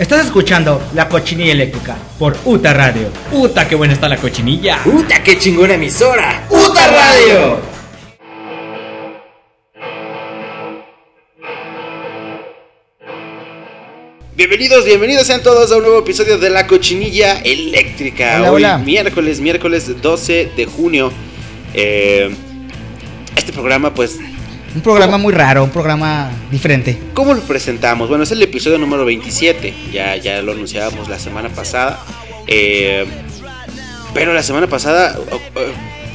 Estás escuchando La Cochinilla Eléctrica por UTA Radio. ¡Uta, qué buena está la cochinilla! ¡Puta, qué chingona emisora! ¡Puta Radio! Bienvenidos, bienvenidos sean todos a un nuevo episodio de La Cochinilla Eléctrica. Hola, Hoy, hola. miércoles, miércoles 12 de junio. Eh, este programa, pues, Un programa muy raro, un programa diferente. ¿Cómo lo presentamos? Bueno, es el episodio número 27. Ya, ya lo anunciábamos la semana pasada. Eh, pero la semana pasada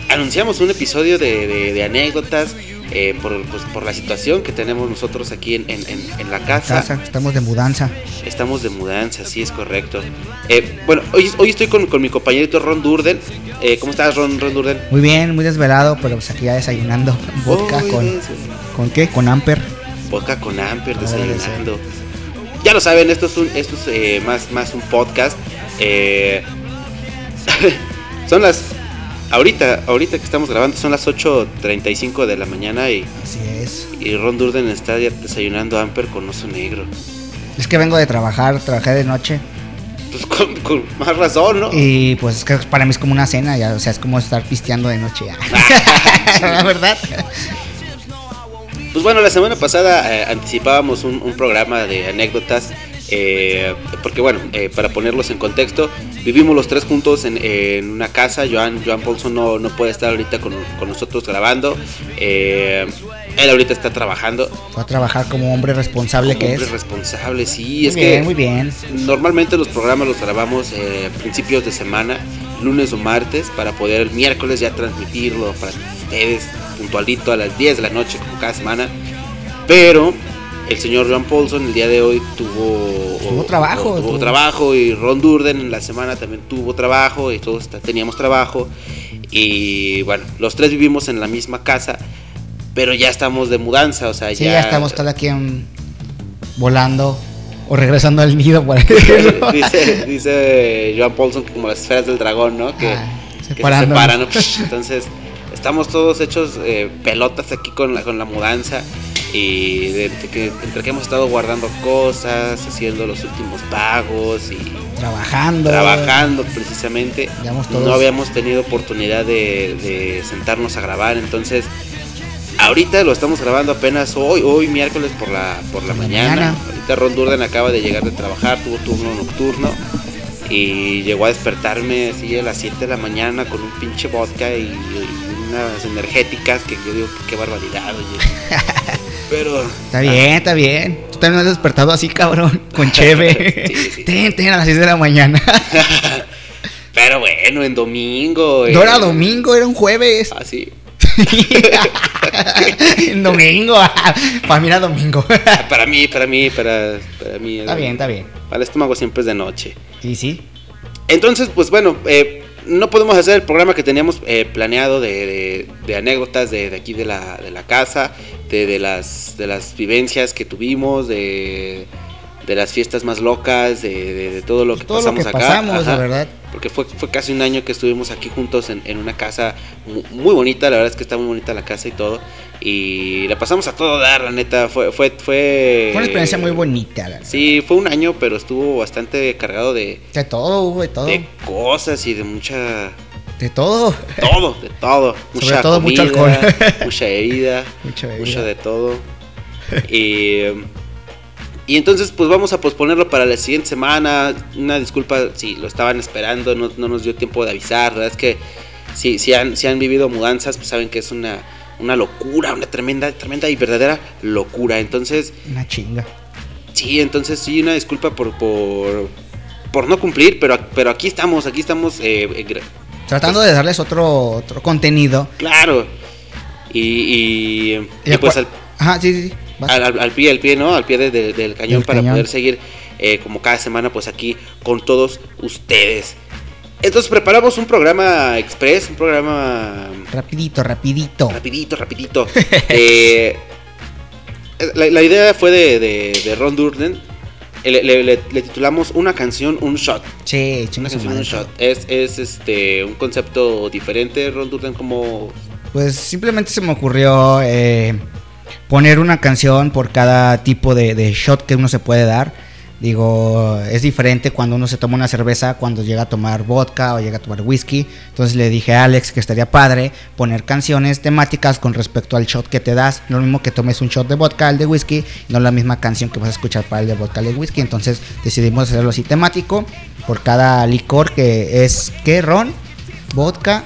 anunciamos un episodio de- de anécdotas eh, por, pues, por la situación que tenemos nosotros aquí en, en- la casa. Casa, estamos de mudanza. Estamos de mudanza, sí, es correcto. Eh, bueno, hoy, hoy estoy con, con mi compañerito Ron Durden. Eh, ¿Cómo estás, Ron, Ron Durden? Muy bien, muy desvelado, pero pues aquí ya desayunando. Vodka con. eso. ¿Con qué? Con Amper. Vodka con Amper desayunando. Ya lo saben, esto es, un, esto es más, más un podcast. Son las. Ahorita, ahorita que estamos grabando, son las 8.35 de la mañana y, Así es. y Ron Durden está desayunando Amper con oso negro. Es que vengo de trabajar, trabajé de noche. Pues con, con más razón, ¿no? Y pues es que para mí es como una cena, ya, o sea, es como estar pisteando de noche. ¿La verdad? Pues bueno, la semana pasada eh, anticipábamos un, un programa de anécdotas. Eh, porque bueno, eh, para ponerlos en contexto, vivimos los tres juntos en, en una casa. Joan, Joan Paulson no, no puede estar ahorita con, con nosotros grabando. eh, él ahorita está trabajando. Fue a trabajar como hombre responsable Como que hombre es. responsable, sí. Muy es bien, que muy bien. normalmente los programas los grabamos a principios de semana, lunes o martes, para poder el miércoles ya transmitirlo para ustedes puntualito a las 10 de la noche como cada semana. Pero el señor John Paulson el día de hoy tuvo, Tuvo trabajo, tuvo tuvo- trabajo y Ron Durden en la semana también tuvo trabajo y todos teníamos trabajo. Y bueno, los tres vivimos en la misma casa, pero ya estamos de mudanza, o sea, Sí, ya, estamos cada quien volando o regresando al nido por ahí. dice, dice Joan Paulson que como las esferas del dragón, ¿no? Que, Ah, que se separan. ¿no? Entonces, estamos todos hechos eh, pelotas aquí con la, con la mudanza. Y de, de que, entre que hemos estado guardando cosas, haciendo los últimos pagos y Trabajando. trabajando precisamente, no habíamos tenido oportunidad de, de sentarnos a grabar. Entonces, ahorita lo estamos grabando apenas hoy, hoy miércoles por la, por la Por mañana. mañana. Ahorita Ron Durden acaba de llegar de trabajar, tuvo turno nocturno. Y llegó a despertarme así a las 7 de la mañana con un pinche vodka y, y unas energéticas que yo digo, qué barbaridad, oye. Pero. Está bien, está bien. Tú también has despertado así, cabrón, con cheve. Sí, sí. Ten, ten, a las 6 de la mañana. Pero bueno, en domingo. No era eh, domingo, era un jueves. Ah, sí. en domingo. Para mí era domingo. Para mí, para mí, para, para mí. está bien, está bien. Para el estómago siempre es de noche. Sí, sí. Entonces, pues bueno, eh, no podemos hacer el programa que teníamos eh, planeado de, de- de anécdotas de, de aquí de la, de la casa, de, las, de las vivencias que tuvimos, de, de las fiestas más locas, de, de- de todo lo que Todo lo pasamos que acá. pasamos, Ajá. la verdad. Porque fue, fue casi un año que estuvimos aquí juntos en, en una casa mu- muy, bonita, la verdad es que está muy bonita la casa y todo. Y la pasamos a todo dar, la neta. Fue, fue, fue, Fue una experiencia muy bonita. la verdad. Sí, fue un año, pero estuvo bastante cargado de, De todo, de todo. de cosas y de mucha De todo. todo, de todo, mucha todo, mucho comida, alcohol. mucha bebida, Mucha bebida. mucho de todo. Y, y entonces pues vamos a posponerlo para la siguiente semana. Una disculpa si lo estaban esperando, no, no nos dio tiempo de avisar. La verdad es que si, si, han, si han vivido mudanzas, pues saben que es una, una locura, una tremenda, tremenda y verdadera locura. Entonces, Una chinga. sí, entonces sí, una disculpa por, por, por no cumplir, pero, pero aquí estamos, aquí estamos eh, eh, Tratando de darles otro, otro contenido. Claro. Y, y, y Y pues al, Ajá, sí, sí. Al, al- al pie, al pie, ¿no? Al pie de- de- del cañón para cañón. poder seguir eh, como cada semana, pues aquí con todos ustedes. Entonces preparamos un programa express, un programa Rapidito, rapidito. rapidito, rapidito. Eh, la, la idea fue de, de- de Ron Durden. Eh, Le, le- le- le titulamos Una canción, un shot. Sí, Una canción, un shot. Es, es este un concepto diferente, Ron Durden, como Pues simplemente se me ocurrió eh, poner una canción por cada tipo de, de shot que uno se puede dar. Digo, es diferente cuando uno se toma una cerveza, cuando llega a tomar vodka o llega a tomar whisky. Entonces le dije a Alex que estaría padre poner canciones temáticas con respecto al shot que te das. Lo mismo que tomes un shot de vodka al de whisky, no la misma canción que vas a escuchar para el de vodka al de whisky. Entonces decidimos hacerlo así temático por cada licor que es, ¿qué? Ron, vodka.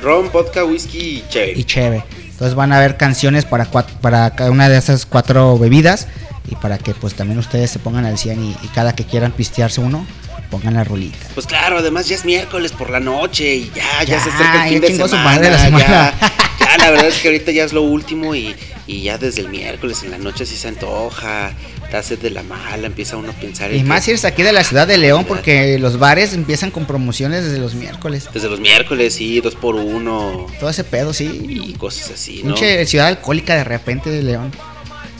Ron, vodka, whisky y cheve. Y cheve. Entonces van a haber canciones para, para cada una de esas cuatro bebidas y para que pues también ustedes se pongan al 100 y, cada que quieran pistearse uno, pongan la rolita. Pues claro, además ya es miércoles por la noche y ya, ya, se acerca el fin de semana, la semana. Ya, la verdad es que ahorita ya es lo último y, y ya desde el miércoles en la noche sí se antoja, te hace de la mala, empieza uno a pensar. Y más si eres aquí de la ciudad de León porque los bares empiezan con promociones desde los miércoles. Desde los miércoles, sí, dos por uno. Todo ese pedo, sí. Y cosas así, ¿no? Mucha ciudad alcohólica de repente de León.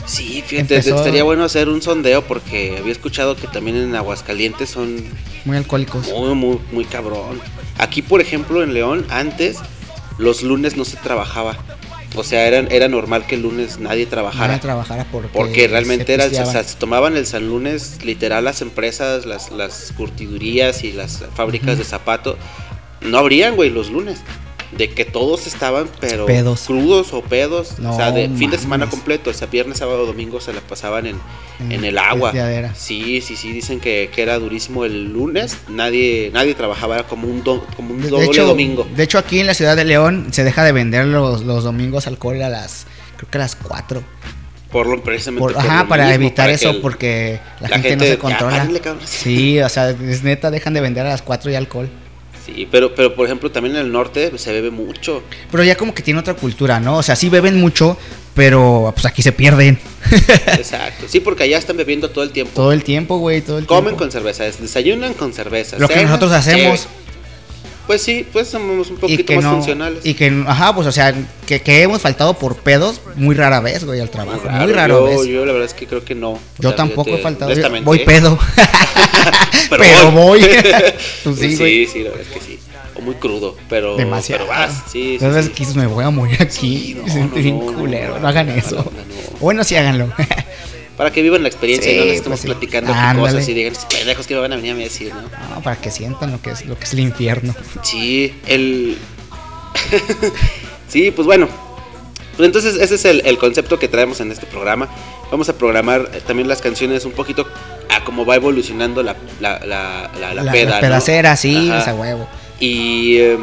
Sí, fíjate, estaría bueno hacer un sondeo porque había escuchado que también en Aguascalientes son muy alcohólicos. Muy, muy, muy cabrón. Aquí, por ejemplo, en León, antes los lunes no se trabajaba. O sea, era, era normal que el lunes nadie trabajara. Nadie trabajara porque, porque realmente era, o sea, se tomaban el San Lunes, literal, las empresas, las, las curtidurías y las fábricas de zapato, no abrían, güey, los lunes de que todos estaban, pero crudos o pedos, o sea, de fin de semana completo, o sea, viernes, sábado, domingo se la pasaban en, en el agua. Sí, sí, sí, dicen que, que, era durísimo el lunes, nadie nadie trabajaba, era como un, como un doble domingo. De hecho, aquí en la ciudad de León se deja de vender los, los domingos alcohol a las, creo que a las 4. Por lo, precisamente ajá, para evitar eso, porque la, gente, no se controla. sí, o sea, es neta, dejan de vender a las 4 y alcohol. Sí, pero, pero por ejemplo también en el norte se bebe mucho. Pero ya como que tiene otra cultura, ¿no? O sea, sí beben mucho, pero pues aquí se pierden. Exacto, sí, porque allá están bebiendo todo el tiempo. Todo el tiempo, güey, todo el Comen con cerveza, desayunan con cerveza. Lo que nosotros hacemos. Pues sí, pues somos un poquito más funcionales. Y que, ajá, pues o sea, que, que, hemos faltado por pedos muy rara vez, güey, al trabajo. Muy, raro, yo, Yo la verdad es que creo que no. Yo tampoco he faltado. voy pedo. pero, voy. Pues sí, sí, sí, la verdad es que sí. O muy crudo, pero. Demasiado. Pero vas, sí. sí, que me voy a morir aquí. Sí, no, bien culero. No, hagan eso. Bueno, sí háganlo. Para que vivan la experiencia y no les estemos pues platicando cosas y digan, pendejos que me van a venir a decir, ¿no? No, para que sientan lo que es, lo que es el infierno. Sí, el. sí, pues bueno. Pues entonces ese es el, concepto que traemos en este programa. Vamos a programar eh, también las canciones un poquito a cómo va evolucionando la, la, la, la, la peda. La pedacera, sí, esa huevo. Y. Eh,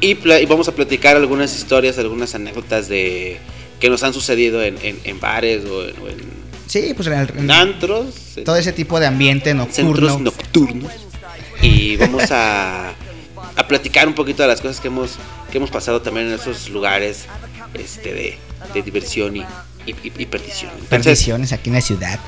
y, y, vamos a platicar algunas historias, algunas anécdotas de que nos han sucedido en, en, bares o en, sí, pues en, antros. Todo ese tipo de ambiente nocturno. Centros nocturnos. Y vamos a, a platicar un poquito de las cosas que hemos, que hemos pasado también en esos lugares este, de, de diversión y, y, perdición. Perdiciones aquí en la ciudad.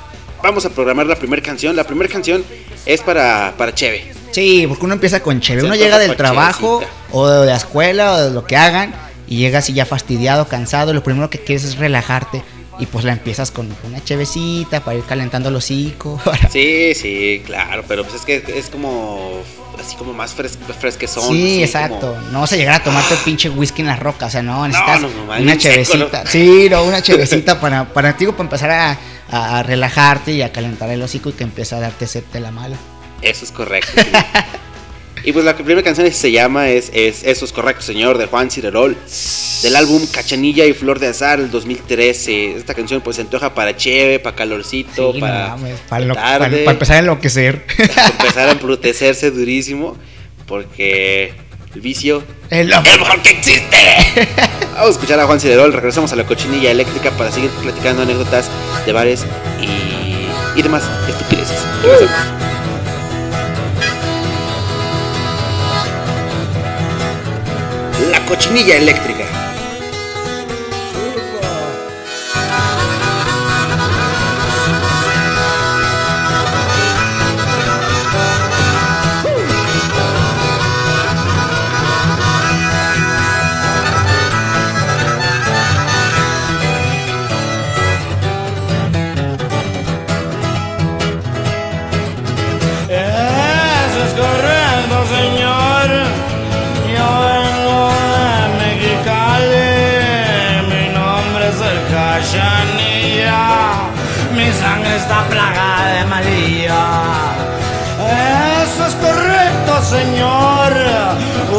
Vamos a programar la primera canción. La primera canción es para, para Cheve. Sí, porque uno empieza con Cheve. Uno llega del trabajo o de la escuela o de lo que hagan y llegas y ya fastidiado, cansado, lo primero que quieres es relajarte y pues la empiezas con una chevecita para ir calentando el hocico. Sí, sí, claro, pero pues es que es como así como más fres fresquezón. Sí, exacto. No vas a llegar a tomarte el pinche whisky en las rocas, o sea, no, necesitas una chevecita. sí, no, una chevecita para, para, digo, para empezar a, a, relajarte y a calentar el hocico y que empiece a darte sed de la mala. Eso es correcto. Y pues la primera canción se llama es, es Eso es correcto, señor, de Juan Cirerol, del álbum Cachanilla y Flor de Azar, del 2013. Esta canción pues se antoja para cheve, para calorcito, para, para, empezar a enloquecer. Para empezar a embrutecerse durísimo, porque el vicio es lo mejor que existe. Vamos a escuchar a Juan Cirerol, regresamos a la cochinilla eléctrica para seguir platicando anécdotas de bares y, y demás estupideces. La cochinilla eléctrica.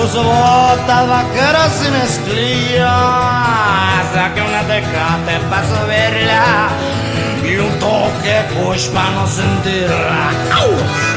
Uso botas vaqueras y mezclilla. Saque una tecate para subirla. Y un toque push para no sentirla. Nada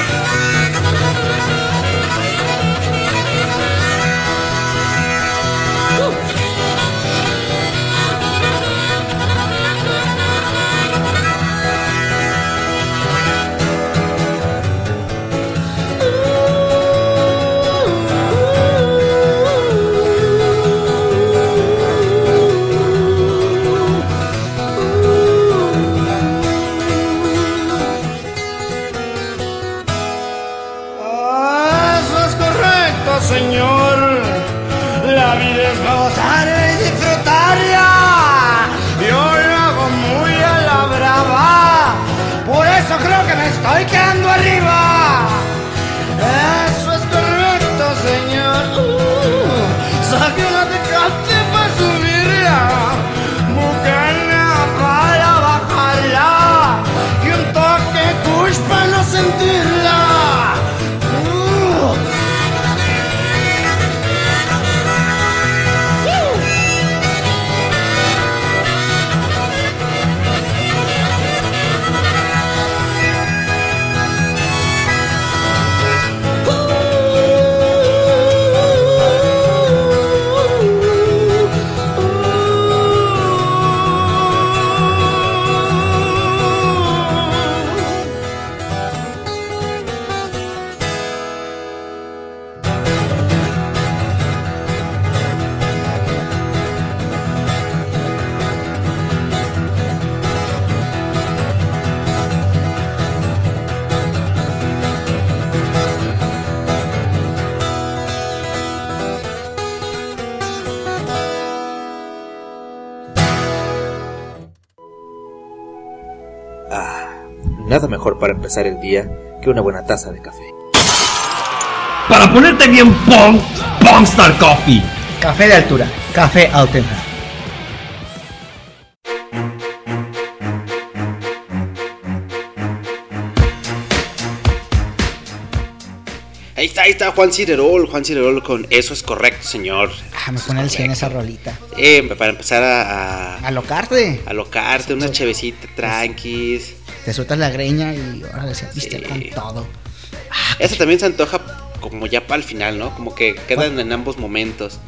empezar el día que una buena taza de café. Para ponerte bien Pong, Pongstar Coffee. Café de altura, café auténtico. Ahí está, ahí está Juan Cirerol, Juan Cirerol con Eso es correcto, señor. Ah, me pone el 100 esa rolita. Eh, para empezar a... a alocarte. Alocarte, una chevecita tranquis. Te sueltas la greña y ahora se viste con todo. Ah, Eso también se antoja como ya para el final, ¿no? Como que quedan en ambos momentos.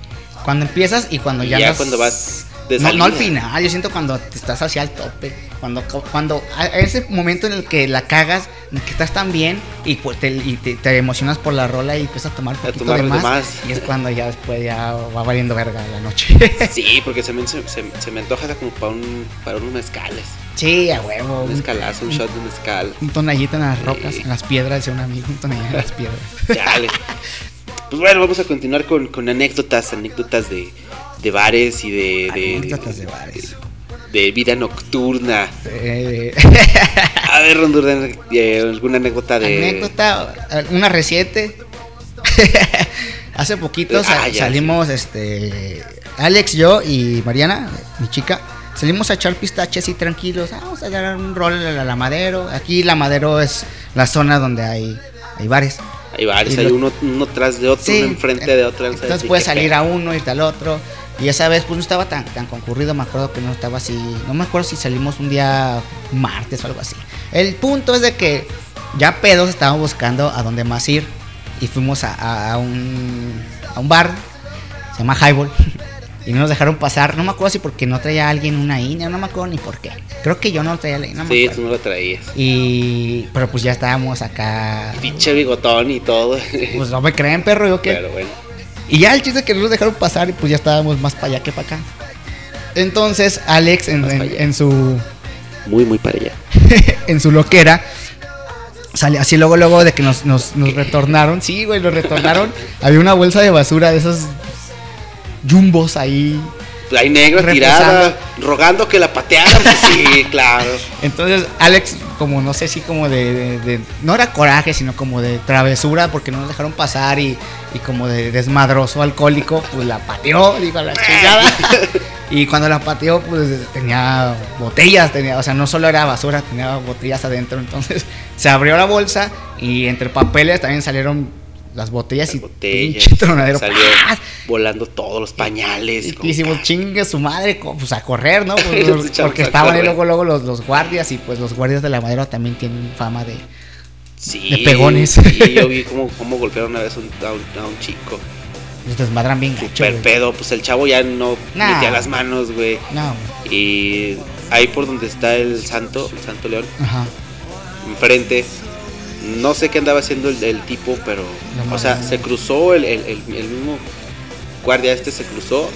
Cuando empiezas y cuando ya... ya cuando vas no, no, al final, yo siento cuando te estás hacia el tope. Cuando, cuando a ese momento en el que la cagas, que estás tan bien y, pues te, y te, emocionas por la rola y empiezas a tomar un poquito de más, Y es cuando ya después ya va valiendo verga la noche. sí, porque se me, se, se me antoja como para, un, para unos mezcales. Sí, a huevo. Un escalazo, un, shot de mezcal. Un tonallito en las rocas, en las piedras, de un amigo, un tonallito en las piedras. Dale. Pues bueno, vamos a continuar con, con anécdotas, anécdotas de, de bares y de. de, bares. De, vida nocturna. a ver, Rondurden, eh, ¿alguna anécdota de.? Anécdota, una reciente. Hace poquito ah, salimos, este. Alex, yo y Mariana, mi chica. Salimos a echar pistaches y tranquilos. Ah, vamos a dar un rol a la Madero. Aquí la Madero es la zona donde hay, hay bares. Hay bares, hay uno, uno tras de otro, uno enfrente de otro. Entonces puedes salir a uno, irte al otro. Y esa vez pues no estaba tan, tan concurrido, me acuerdo que no estaba así, no me acuerdo si salimos un día martes o algo así. El punto es de que ya pedos estábamos buscando a dónde más ir y fuimos a, un, a un bar, se llama Highball, y no nos dejaron pasar, no me acuerdo si porque no traía alguien una INE, no me acuerdo ni por qué. Creo que yo no traía la INE. sí, tú no lo traías. Y, pero pues ya estábamos acá. Pinche bigotón y todo. Pues no me creen, perro, yo qué. Pero bueno. Y ya el chiste que no nos dejaron pasar y pues ya estábamos más para allá que para acá. Entonces Alex en, su... Muy, muy para allá. en su loquera. Sale así luego, luego de que nos, nos, retornaron. Sí, güey, nos retornaron. Había una bolsa de basura de esos jumbos ahí hay negro tirada, rogando que la patearan, pues sí, claro. Entonces, Alex, como no sé si como de, no era coraje, sino como de travesura, porque no nos dejaron pasar y, y como de desmadroso alcohólico, pues la pateó, digo, la chingada. Y cuando la pateó, pues tenía botellas, tenía, o sea, no solo era basura, tenía botellas adentro. Entonces se abrió la bolsa y entre papeles también salieron las botellas Las y botellas, pinche tronadero. salió ¡paz! volando todos los pañales. Y le hicimos ca- chingue su madre, pues a correr, ¿no? Pues, porque estaban ahí luego, luego los, los guardias y pues los guardias de la madera también tienen fama de... Sí, de pegones. Sí, yo vi cómo, cómo golpearon una vez un- a, un, a un chico. Los desmadran bien gacho, Super güey. pedo, pues el chavo ya no Nah. metía las manos, güey. No, Y ahí por donde está el santo, el santo león, ajá. enfrente. No sé qué andaba haciendo el, el tipo, pero. No o sea, se cruzó el, el- el- mismo guardia este se cruzó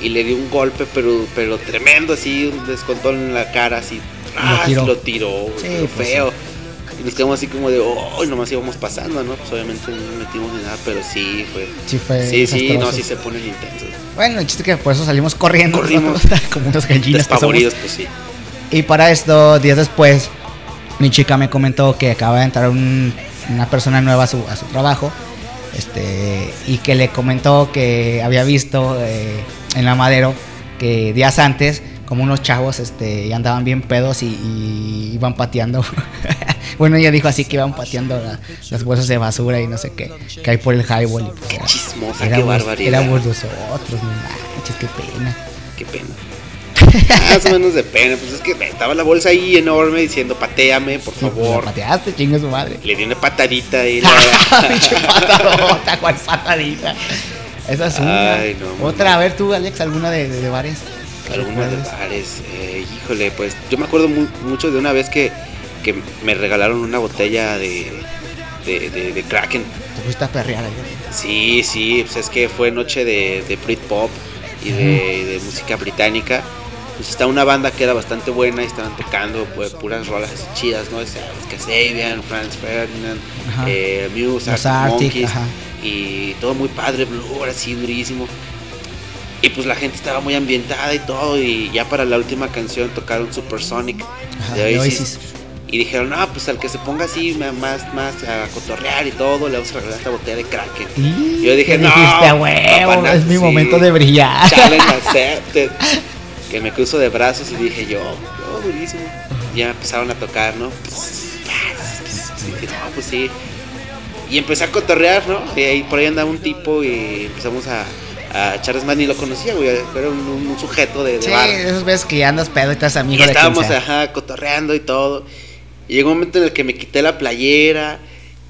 y le dio un golpe, pero, pero tremendo, así, un descontón en la cara, así. ¡ah! tiró. Lo tiró, güey, Sí, pues feo. Y nos quedamos así como de, oh, nomás íbamos pasando, ¿no? Pues obviamente no metimos ni nada, pero sí fue. Sí fue Sí, sí, no, sí se ponen intensos. Bueno, el chiste que por eso salimos corriendo. Corrimos. como unos gallinas que somos. Despavoridos, pues sí. Y para esto, días después, mi chica me comentó que acaba de entrar un- una persona nueva a su, a su trabajo. Este, y que le comentó que había visto eh, en la madero que días antes, como unos chavos este, andaban bien pedos y, y iban pateando. bueno, ella dijo así que iban pateando la- las bolsas de basura y no sé qué, que hay por el highball. Y pues Qué era- chismosa, qué éramos, barbaridad. éramos nosotros, no manches, qué pena. Qué pena. Más o menos de pena, pues es que estaba la bolsa ahí enorme diciendo pateame, por Sí, pues, la favor. pateaste, chingue su madre. Le di una patadita y Pinche patadota, ¿cuál patadita? Esa es una. Ay, no, Otra, a ver tú, Alex, alguna de, de, de bares. que algunos de bares. eh, híjole, pues yo me acuerdo mu- mucho de una vez que, que me regalaron una botella de, de, de- de Kraken. Te fuiste a perrear ahí. Sí, sí, pues es que fue noche de, de Britpop y de, de música británica. Pues está una banda que era bastante buena y estaban tocando pues, puras rolas chidas, ¿no? O sea, los Kasabian, Franz Ferdinand, eh, Muse, Arctic Arctic, Monkeys, ajá. y todo muy padre, Blur, así durísimo. Y pues la gente estaba muy ambientada y todo, y ya para la última canción tocaron Supersonic Ajá, de Oasis. Oasis. Y dijeron, no, pues al que se ponga así más, más a cotorrear y todo, le vamos a regalar esta botella de Kraken. Y Yo dije, no, dijiste, huevo, papá, es mi sí. momento de brillar. Challenge accepted. Que me cruzo de brazos y dije yo, yo durísimo. Ya empezaron a tocar, ¿no? Y dije, no, pues sí. Y empecé a cotorrear, ¿no? Y ahí por ahí andaba un tipo y empezamos a, a echar desmadre, ni lo conocía, güey. Era un, un- un sujeto de, de Sí, bar. esas veces que andas pedo y estás Y amigo de quien estábamos, sea. ajá, cotorreando y todo. Y llegó un momento en el que me quité la playera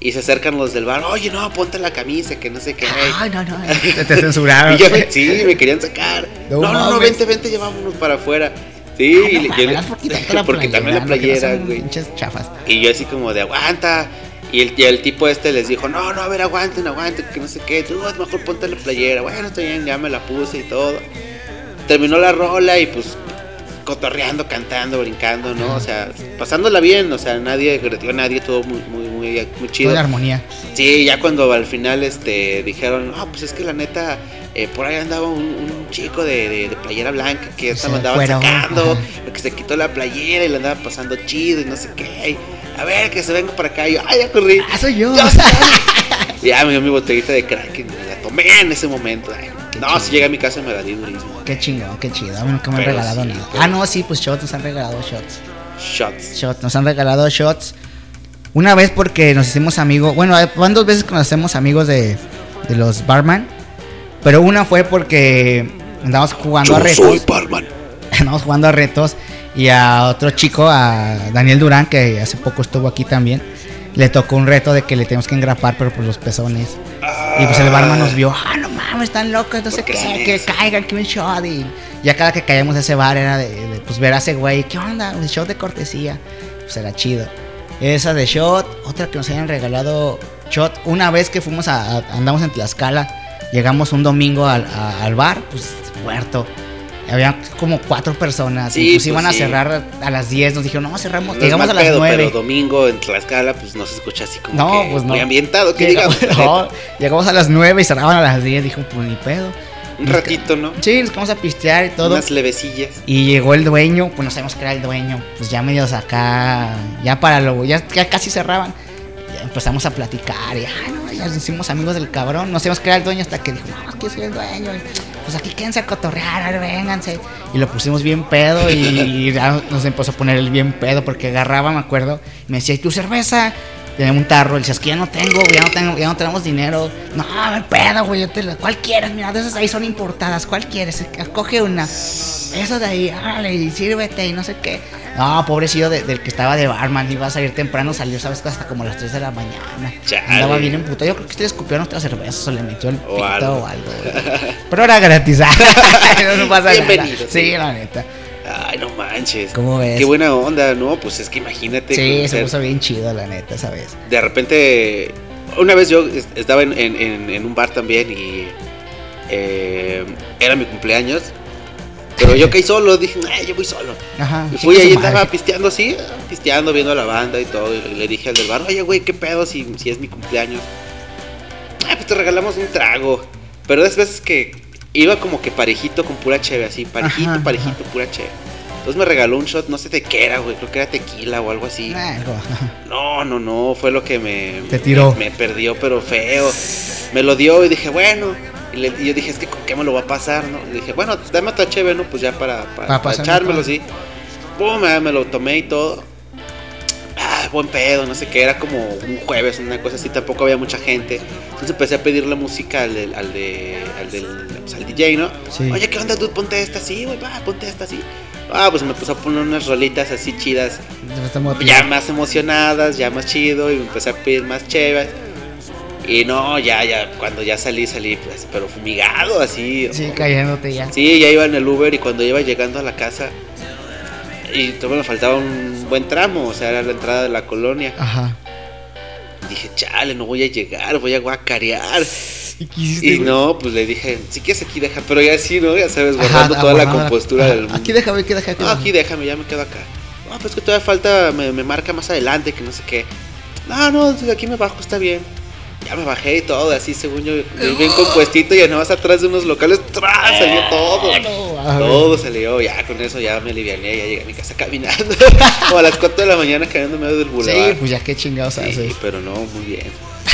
y se acercan los del bar. Oye, no, ponte la camisa, que no sé qué. Ay, no, no, te, te censuraron. Y me- sí, me querían sacar. No No, no, no, vente, vente, llevámonos para afuera. Sí, Ay, y le- yo la porque también la playera, güey. Chafas. Y yo así como de aguanta. Y el, y el tipo este les dijo, no, no, a ver, aguanten, aguanten, que no sé qué. Tú, mejor ponte la playera. Bueno, está bien, ya me la puse y todo. Terminó la rola y pues cotorreando, cantando, brincando, ¿no? O sea, pasándola bien, o sea, nadie agredió a nadie, todo muy, muy, muy, muy chido. Toda la armonía. Sí, ya cuando al final este dijeron, no, pues es que la neta, eh, por ahí andaba un, un chico de, de- de playera blanca que ya andaban fueron, sacando, porque se quitó la playera y le andaba pasando chido y no sé qué. a ver, que se venga para acá. Y yo, ay, ya corrí. Ah, soy yo. Ya, me dio mi botellita de crack y me la tomé en ese momento. Ay, no, si llegué a mi casa me la di durísimo. Qué chingón, qué chido. A mí nunca me han Pero regalado sí, nada. Ah, no, sí, pues shots, nos han regalado shots. Shots. Shots, nos han regalado shots. Una vez porque nos hicimos amigos. Bueno, van dos veces que nos hacemos amigos de, de los barman. Pero una fue porque andamos jugando a retos. soy barman. andamos jugando a retos. Y a otro chico, a Daniel Durán, que hace poco estuvo aquí también. Le tocó un reto de que le tenemos que engrapar, pero por los pezones. Y pues el barman nos vio, ah, no mames, están locos, no sé ¿Por qué que eso? caigan, que un shot. Y ya cada que caíamos a ese bar era de, de, pues ver a ese güey, ¿qué onda? Un shot de cortesía. Pues era chido. Esa de shot, otra que nos hayan regalado shot. Una vez que fuimos a, a- andamos en Tlaxcala, llegamos un domingo al, a- al bar, pues muerto. Había como cuatro personas. Sí, y pues pues iban a sí. cerrar a las 10. Nos dijeron, no, cerramos. No es llegamos a las pedo, 9. Pero domingo en Tlaxcala, pues no se escucha así como No, que pues no. muy ambientado, que digamos. no, llegamos a las 9 y cerraban a las 10. Dijo, pues ni pedo. Un ratito, ¿no? Sí, nos quedamos a pistear y todo. Unas levecillas. Y llegó el dueño, pues no sabemos que era el dueño. Pues ya medios acá, ya para luego, ya, ya casi cerraban. Empezamos a platicar y, ah, no, ya nos hicimos amigos del cabrón. No sabemos que era el dueño hasta que dijo, no, que soy el dueño. Pues aquí quédense a cotorrear, a vénganse. Y lo pusimos bien pedo y, y nos empezó a poner el bien pedo porque agarraba, me acuerdo, y me decía, ¿y tu cerveza? Tenía un tarro, y decía, es que ya no tengo, ya no tengo, ya no tenemos dinero. No, me pedo, güey, yo te la- ¿cuál quieres? Mira, de esas ahí son importadas, ¿cuál quieres? Coge una. Eso de ahí, órale, y sírvete y no sé qué. No, pobrecillo de- del que estaba de barman, iba a salir temprano, salió, sabes, hasta como a las 3 de la mañana. Chale. Andaba bien en puta. Yo creo que usted escupió nuestra cerveza o le metió el O pito algo. o algo. güey. Pero era gratis. no pasa nada. Bienvenido, Sí, sí. la neta. Ay, no manches. ¿Cómo ves? Qué buena onda, ¿no? Pues es que imagínate. Sí, se puso bien chido, la neta, ¿sabes? de repente, una vez yo est- estaba en, en- en- en un bar también y eh, era mi cumpleaños. Pero yo caí solo, dije, "Ay, yo voy solo. Ajá. Y fui ahí, andaba pisteando así, pisteando, viendo a la banda y todo. Y le dije al del bar, oye, güey, ¿qué pedo si, si es mi cumpleaños? Ah, pues te regalamos un trago. Pero es veces que iba como que parejito con pura cheve, así, parejito, Ajá, parejito, pura cheve. Entonces me regaló un shot, no sé de qué era, güey, creo que era tequila o algo así. Algo. No, no, no, fue lo que me... Te tiró. Me, me perdió, pero feo. Me lo dio y dije, bueno. Y, le- y yo dije, es que con qué me lo va a pasar, ¿no? Y dije, bueno, dame otra cheve, ¿no? Pues ya para, para, Para para pasarme echármelo, todo. sí. Pum, me lo tomé y todo. Buen pedo, no sé qué, era como un jueves, una cosa así, tampoco había mucha gente. Entonces empecé a pedirle música al del, al de, al del, pues, al DJ, ¿no? Sí. Oye, ¿qué onda, dude? Ponte esta así, güey, va, ponte esta así. Ah, pues me puso a poner unas rolitas así chidas ya más emocionadas, ya más chido y me empecé a pedir más chévere. Y no, ya, ya, cuando ya salí, salí, pues, pero fumigado, así. Sí, cayéndote ya. Sí, ya iba en el Uber y cuando iba llegando a la casa, y todavía me faltaba un buen tramo, o sea, era la entrada de la colonia. Ajá. Dije, chale, no voy a llegar, voy a guacarear. ¿Y no, pues le dije, si quieres aquí deja, pero ya sí, ¿no? Ya sabes, Ajá, guardando toda la compostura del Aquí déjame, aquí déjame. no, aquí déjame, ya me quedo acá. No, pues que todavía falta, me, me marca más adelante, que no sé qué. No, no, desde aquí me bajo, está bien. Ya me bajé y todo, así según yo, bien compuestito y más atrás de unos locales, ¡tras! Salió todo. No, a ver. Todo salió, ya con eso ya me aliviané, ya llegué a mi casa caminando. Como a las 4 de la mañana caminando en medio del Sí, boulevard. pues ya qué chingados Sí, haces. pero no, muy bien.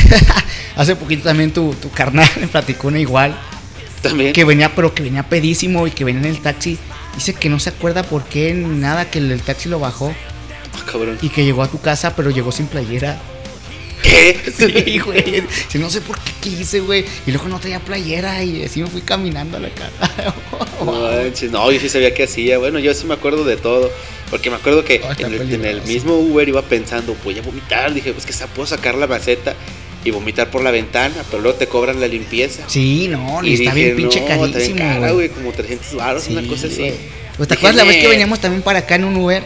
Hace poquito también tu, tu carnal me platicó una igual. También. Que venía, pero que venía pedísimo y que venía en el taxi. Dice que no se acuerda por qué ni nada, que el, el taxi lo bajó Ah, cabrón. y que llegó a tu casa, pero llegó sin playera. ¿Qué? Sí, güey. Si no sé por qué quise, güey. Y luego no traía playera y así me fui caminando a la casa. No, no, yo sí sabía que hacía. Bueno, yo sí me acuerdo de todo. Porque me acuerdo que Oh, en, el, en el peligroso. mismo Uber iba pensando, voy a vomitar. Dije, pues que puedo sacar la maceta y vomitar por la ventana, pero luego te cobran la limpieza. Sí, no, y está dije, bien pinche no, está bien carísimo. cara, güey. como 300 baros, Sí, una cosa así. güey. Pues te acuerdas la vez que veníamos también para acá en un Uber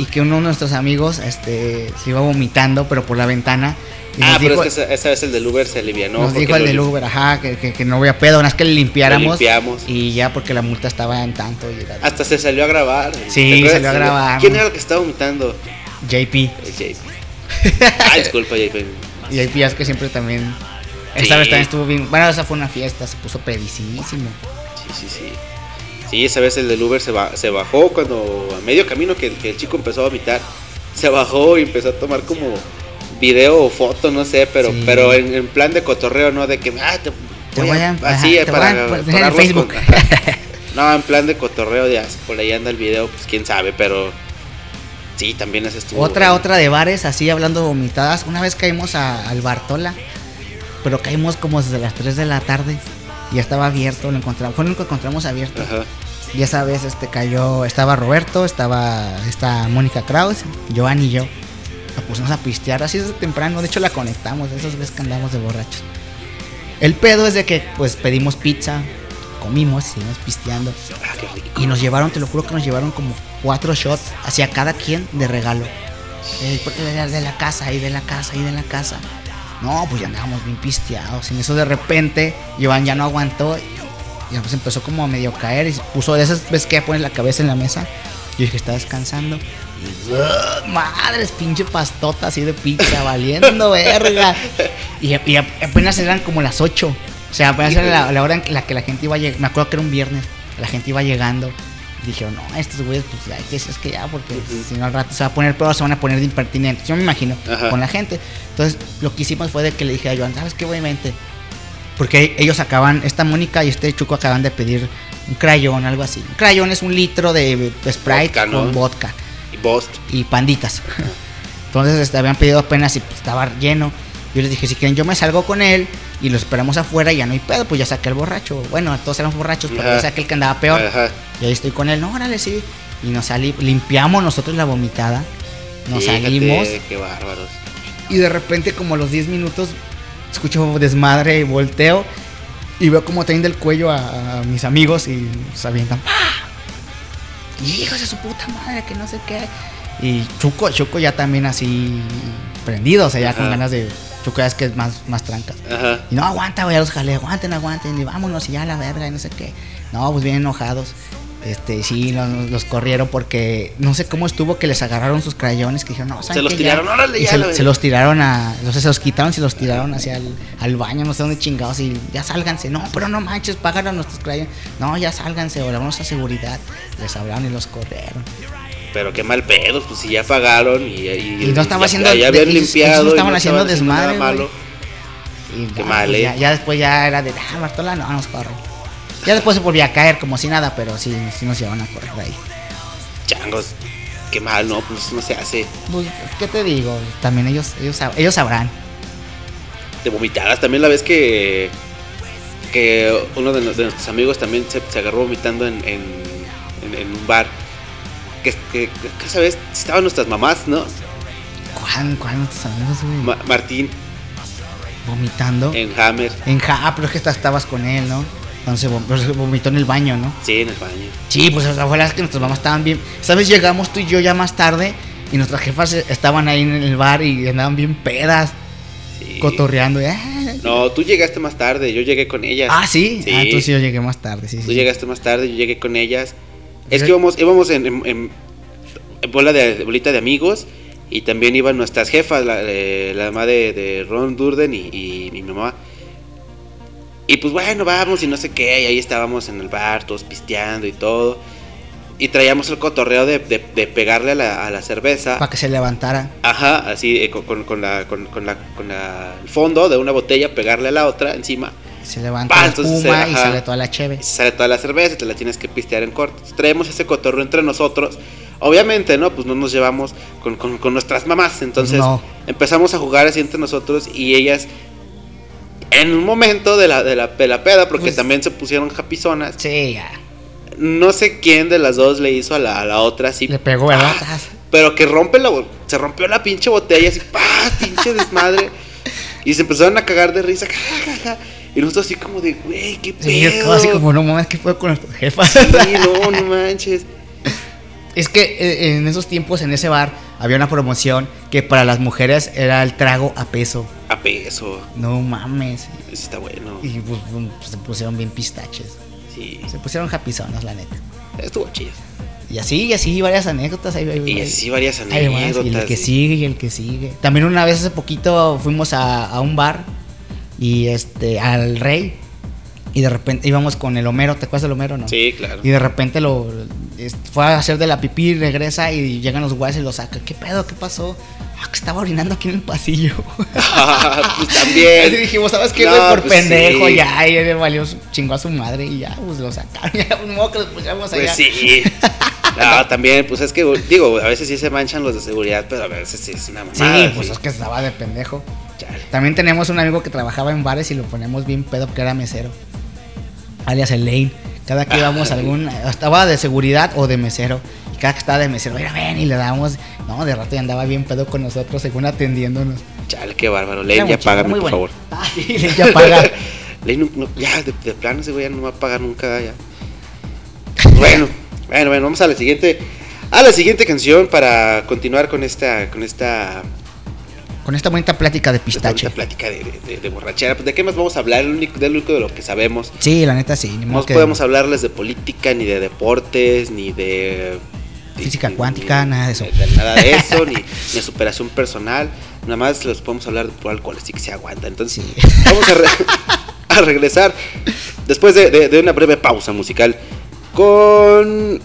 y que uno de nuestros amigos este, se iba vomitando, pero por la ventana. Y Ah, pero dijo, es que esa, esa vez el del Uber se alivianó. nos dijo el del Uber, ajá, que, que, que no había pedo, nada más que le limpiáramos. Limpiamos. Y ya porque la multa estaba en tanto. Y era Hasta se salió a grabar. Sí, salió a grabar. ¿Quién era el que estaba vomitando? JP. El JP. Ah, disculpa, JP. JP es que siempre también. Sí. Esta vez también estuvo bien. Bueno, esa fue una fiesta, se puso pedicísimo. Sí, sí, sí. Sí, esa vez el del Uber se, ba- se bajó cuando a medio camino que, que el chico empezó a vomitar. Se bajó y empezó a tomar como video o foto, no sé, pero Sí. pero en, en plan de cotorreo, ¿no? De que, ah, te, Te voy a- así, te para, voy a poner en pararlos Facebook. con- ajá. no, en plan de cotorreo, ya, por ahí anda el video, pues quién sabe, pero sí, también ese estuvo. Otra, bueno. otra de bares, así hablando de vomitadas. Una vez caímos a- al Bartola, pero caímos como desde las 3 de la tarde. Ya estaba abierto, lo encontramos, fue lo único que encontramos abierto. Ajá. Y esa vez este cayó, estaba Roberto, estaba esta Mónica Kraus, Joan y yo. La pusimos a pistear así desde temprano, de hecho la conectamos, esas veces que andamos de borrachos. El pedo es de que pues pedimos pizza, comimos, seguimos pisteando. Ah. Y nos llevaron, te lo juro que nos llevaron como cuatro shots hacia cada quien de regalo. Eh, de, de la casa, y de la casa, y de la casa. No, pues ya andábamos bien pisteados. En eso de repente, Joan ya no aguantó. Y pues empezó como a medio caer. Y puso de esas veces que ya la cabeza en la mesa. Y dije, está descansando. Y, madres, pinche pastota así de pizza, valiendo verga. Y, apenas eran como las 8. O sea, apenas era la, la hora en la que la gente iba llegando. Me acuerdo que era un viernes. La gente iba llegando. Dijeron, no, estos güeyes, pues ya, que es que ya, porque si no al rato se va a poner peor, se van a poner de impertinentes. Yo me imagino, Ajá. con la gente. Entonces, lo que hicimos fue de que le dije a Joan, ¿sabes qué, güey? Vente. Porque ellos acaban, esta Mónica y este Chuco acaban de pedir un crayón, algo así. Un crayón es un litro de, de Sprite Vodka, ¿no? con vodka Y Bost. y panditas. Entonces este, habían pedido apenas y pues, estaba lleno. Yo les dije, si quieren, yo me salgo con él y lo esperamos afuera y ya no hay pedo, pues ya saqué el borracho. Bueno, todos éramos borrachos, pero Ajá. yo saqué el que andaba peor. Ajá. Y ahí estoy con él, no, órale, sí. Y nos salí, limpiamos nosotros la vomitada. Nos Fíjate, salimos Qué bárbaros. y de repente como a los 10 minutos escucho desmadre y volteo y veo como traen del cuello a, a mis amigos y se avientan. ¡Ah! Hijos de su puta madre, que no sé qué. Y Chuco, Chuco ya también así prendido, o sea, ya con ganas de... Chuco ya es que es más, más trancas. Ajá. Y no, aguanta, güey, ya los jalé, aguanten, aguanten, y vámonos, y ya a la verga, y no sé qué. No, pues bien enojados. Este, sí, los, los corrieron porque no sé cómo estuvo que les agarraron sus crayones, que dijeron, no, ¿saben Se los tiraron, órale, Y ya, se, se los tiraron a, o sea, se los quitaron, se los tiraron hacia el al baño, no sé dónde chingados, y ya sálganse. No, pero no manches, pagaron nuestros crayones. No, ya sálganse, o vamos a seguridad. Les hablaron y los corrieron. Pero qué mal pedo, pues si ya pagaron y, y, Y no estaba haciendo- ya habían limpiado. no estaban haciendo desmadre, nada malo. Y Qué ya, mal, pues, ¿eh? ya, ya después ya era de, ah, Bartola, no, nos corren. Ya después se volvía a caer como si nada, pero sí, sí nos llevan a correr de ahí. Changos. Qué mal, no, pues no se hace. Pues, ¿qué te digo? También ellos, ellos, ellos sabrán. De vomitadas. También la vez que. Que uno de, de nuestros amigos también se, se agarró vomitando en, en, en- en un bar. Que, que, que esa vez estaban nuestras mamás, ¿no? ¿Cuál, cuál güey? Ma- Martín Vomitando. en Hammer. En ja, ah, pero es que tú estabas con él, ¿no? Entonces vomitó en el baño, ¿no? Sí, en el baño. Sí, pues la verdad es que nuestras mamás estaban bien. ¿Sabes? Llegamos tú y yo ya más tarde y nuestras jefas estaban ahí en el bar y andaban bien pedas, Sí. cotorreando. eh. No, tú llegaste más tarde, yo llegué con ellas. Ah, sí. Sí. Ah, entonces yo llegué más tarde, sí. sí, Tú sí. llegaste más tarde, yo llegué con ellas. Es que íbamos, íbamos en, en- en- bola de, bolita de amigos y también iban nuestras jefas, la, eh, la mamá de, de Ron Durden y, y mi mamá. Y pues bueno, vamos y no sé qué, y ahí estábamos en el bar, todos pisteando y todo. Y traíamos el cotorreo de, de- de pegarle a la, a la cerveza. Para que se levantara. Ajá, así eh, con, con- con la, con, con la, con la- el fondo de una botella, pegarle a la otra encima. Se levanta Pa, la y sale toda la cheve. Y se sale toda la cerveza y te la tienes que pistear en corto. Entonces, traemos ese cotorreo entre nosotros. Obviamente, ¿no? Pues no nos llevamos con, con- con nuestras mamás. Entonces No. empezamos a jugar así entre nosotros y ellas, en un momento de la, de la, de la peda, porque Pues- también se pusieron japizonas, Sí, ya. no sé quién de las dos le hizo a la, a la otra así. Le pegó, ¿verdad? ¡pah! Pero que rompe la se rompió la pinche botella así, ¡pah! pinche desmadre. y se empezaron a cagar de risa, ja, ja, ja. Y nosotros así como de, güey, qué Sí, pedo. quedo así como, no mames, ¿qué fue con nuestros jefas? Sí, no, no manches. Es que eh, en esos tiempos, en ese bar, había una promoción que para las mujeres era el trago a peso. A peso. No mames. Eso está bueno. Y pues, bum, se pusieron bien pistaches. Sí, Se pusieron japizonas, la neta. estuvo chido. Y así, y así, varias anécdotas. Ahí, ahí- Y así varias ahí anécdotas. y el que sigue, y el que sigue. También una vez hace poquito fuimos a, a un bar y este, al Rey. Y de repente íbamos con el Homero, ¿te acuerdas del Homero, no? Sí, claro. Y de repente lo fue a hacer de la pipí, regresa y llegan los guays y lo saca. ¿Qué pedo? ¿Qué pasó? Ah, que estaba orinando aquí en el pasillo. Ah, pues Así también. dijimos, ¿sabes qué, No? Por pues pendejo, sí. ya. Y le valió, chingó a su madre y ya, pues lo sacaron. Ya, un modo que los pusiéramos allá. Pues sí. No, también, pues es que, digo, a veces sí se manchan los de seguridad, pero a veces sí es una Sí, mamada. pues sí. es que estaba de pendejo. También tenemos un amigo que trabajaba en bares y lo poníamos bien pedo porque era mesero. Alias el Lane. Cada que íbamos a algún. Estaba de seguridad o de mesero. Y cada que estaba de mesero, mira, ven y le dábamos. No, de rato ya andaba bien pedo con nosotros, según atendiéndonos. Chale, qué bárbaro. Muy ya págame, por bueno. favor. Ah, sí, Lane ya paga. Lane, no- no, ya, de, de plano ese güey ya no va a pagar nunca. Ya. Bueno, bueno, bueno, vamos a la siguiente. A la siguiente canción para continuar con esta, con esta, con esta bonita plática de esta pistache. bonita plática de, de- de- de borrachera. Pues, ¿De qué más vamos a hablar? Único, de lo único de lo que sabemos. Sí, la neta sí. No que- podemos hablarles de política, ni de deportes, ni de... Física ni- cuántica, ni- nada de eso. nada de eso, ni, ni de superación personal. Nada más les podemos hablar de por alcohol, así que se aguanta. Entonces, Sí. vamos a, re- a regresar después de, de- de una breve pausa musical con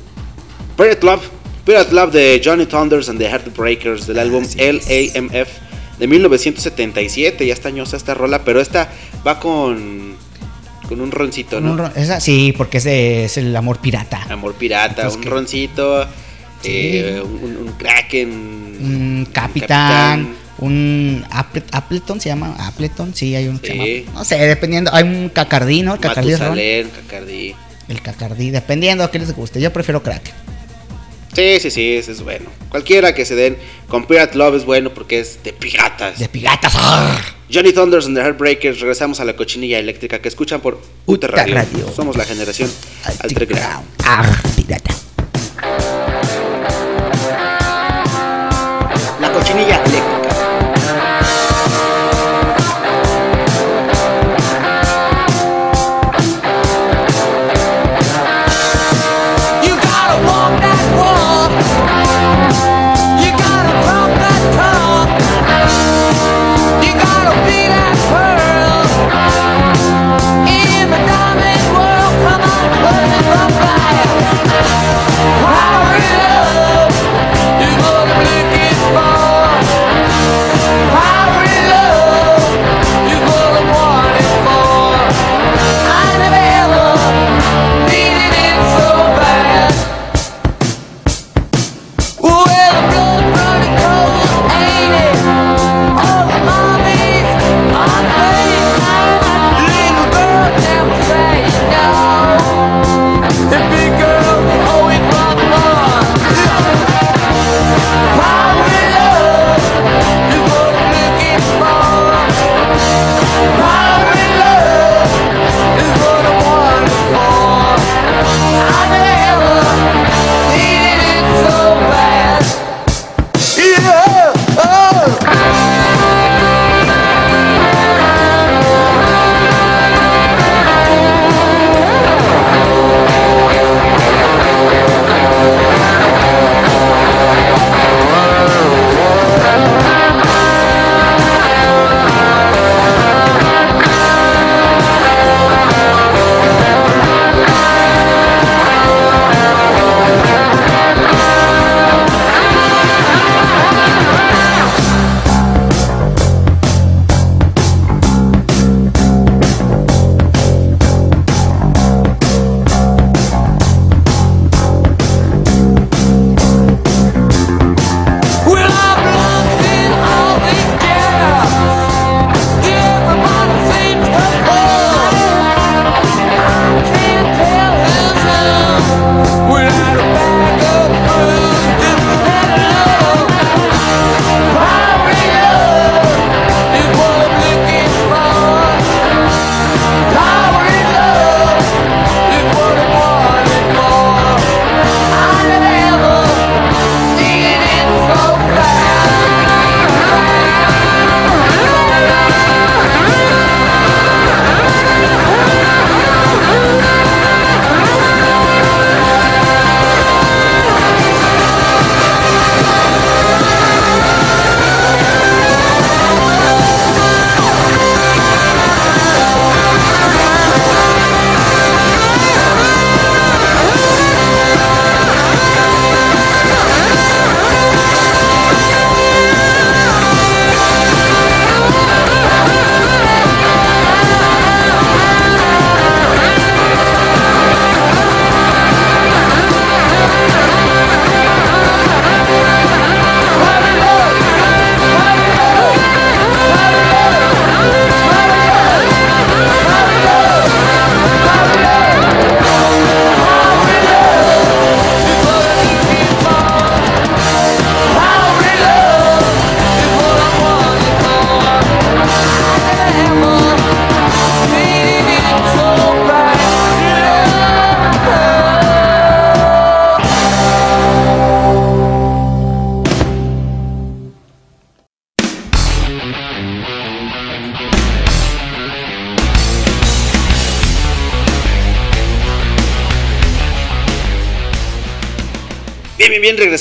Pirate Love. Pirate Love de Johnny Thunders and the Heartbreakers del álbum Así es. LAMF de 1977. Ya está añosa esta rola, pero esta va con con un roncito, un ¿no? ron- esa- sí, porque ese es el amor pirata. Amor pirata, Entonces, un roncito, eh, un, un kraken, Un capitán, un Apple- Appleton se llama. Appleton, sí, hay un que se Sí. llama- No sé, dependiendo. Hay un cacardí, ¿no? El cacardí. Matusalén, Cacardí. El cacardí, dependiendo a qué les guste. Yo prefiero crack. Sí, sí, sí, ese es bueno. Cualquiera que se den con Pirate Love es bueno porque es de piratas. De piratas. ¡arr! Johnny Thunders and the Heartbreakers, regresamos a la cochinilla eléctrica que escuchan por Uter Radio. Radio. Somos la generación Alterground. Pirata. La cochinilla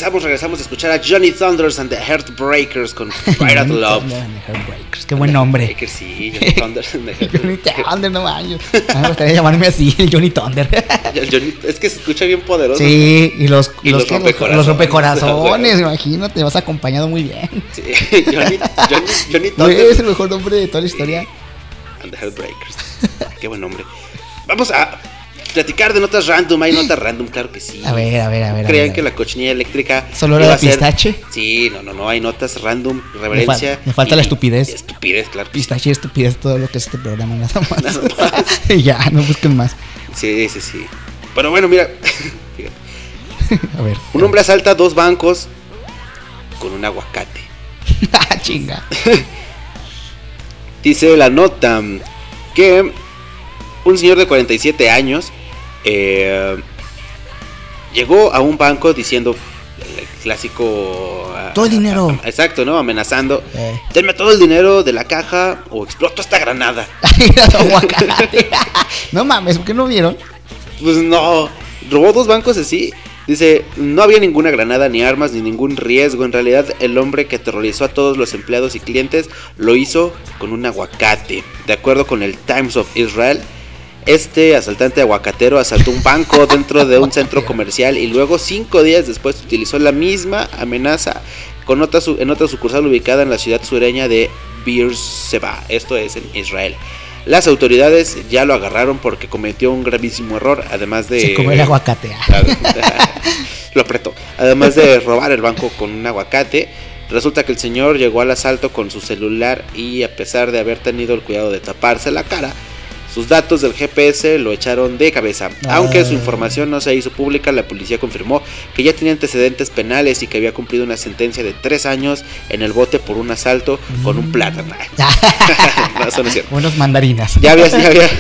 regresamos, regresamos a escuchar a Johnny Thunders and the Heartbreakers con Pirate Love. Heartbreakers, Qué buen nombre. Heartbreakers, sí, Johnny Thunders and the Johnny Heartbreakers. Thunder, no manches. A mí me gustaría llamarme así, el Johnny Thunder. El Johnny- es que se escucha bien poderoso. Sí, y los, Y los, los rompecorazones. los rompecorazones, imagínate, vas acompañado muy bien. Sí, Johnny, Johnny, Johnny Thunder es el mejor nombre de toda la historia. and the Heartbreakers. Qué buen nombre. vamos a platicar de notas random. Hay notas random, claro que sí. A ver, a ver, a ver. a Creían ver, que a ver. la cochinilla eléctrica. ¿Solo era a ser- pistache? Sí, no, no, no. Hay notas random, reverencia. me falta la estupidez. Estupidez, claro. Pistache y estupidez todo lo que es este programa, nada más. Nada más. Y ya, no busquen más. Sí, sí, sí. Pero bueno, mira. A ver. Un hombre asalta dos bancos con un aguacate. Chinga. Dice la nota que un señor de 47 años eh, llegó a un banco diciendo el clásico... ah, Todo el dinero. ah, Exacto, ¿no? Amenazando. Eh. Denme todo el dinero de la caja o exploto esta granada. No mames, ¿por qué no vieron? Pues no, robó dos bancos así. Dice, no había ninguna granada, ni armas, ni ningún riesgo. En realidad, el hombre que aterrorizó a todos los empleados y clientes lo hizo con un aguacate. De acuerdo con el Times of Israel, este asaltante aguacatero asaltó un banco dentro de un centro comercial y luego cinco días después utilizó la misma amenaza con otra su- en otra sucursal ubicada en la ciudad sureña de Beersheba. Esto es en Israel. Las autoridades ya lo agarraron porque cometió un gravísimo error, además de... Se comió el aguacate. Lo apretó. Además de robar el banco con un aguacate, resulta que el señor llegó al asalto con su celular y a pesar de haber tenido el cuidado de taparse la cara, sus datos del GPS lo echaron de cabeza. Aunque su Ah. información no se hizo pública, la policía confirmó que ya tenía antecedentes penales y que había cumplido una sentencia de tres años en el bote por un asalto con un plátano. no, eso no es cierto. Unos mandarinas. Ya había, ya había,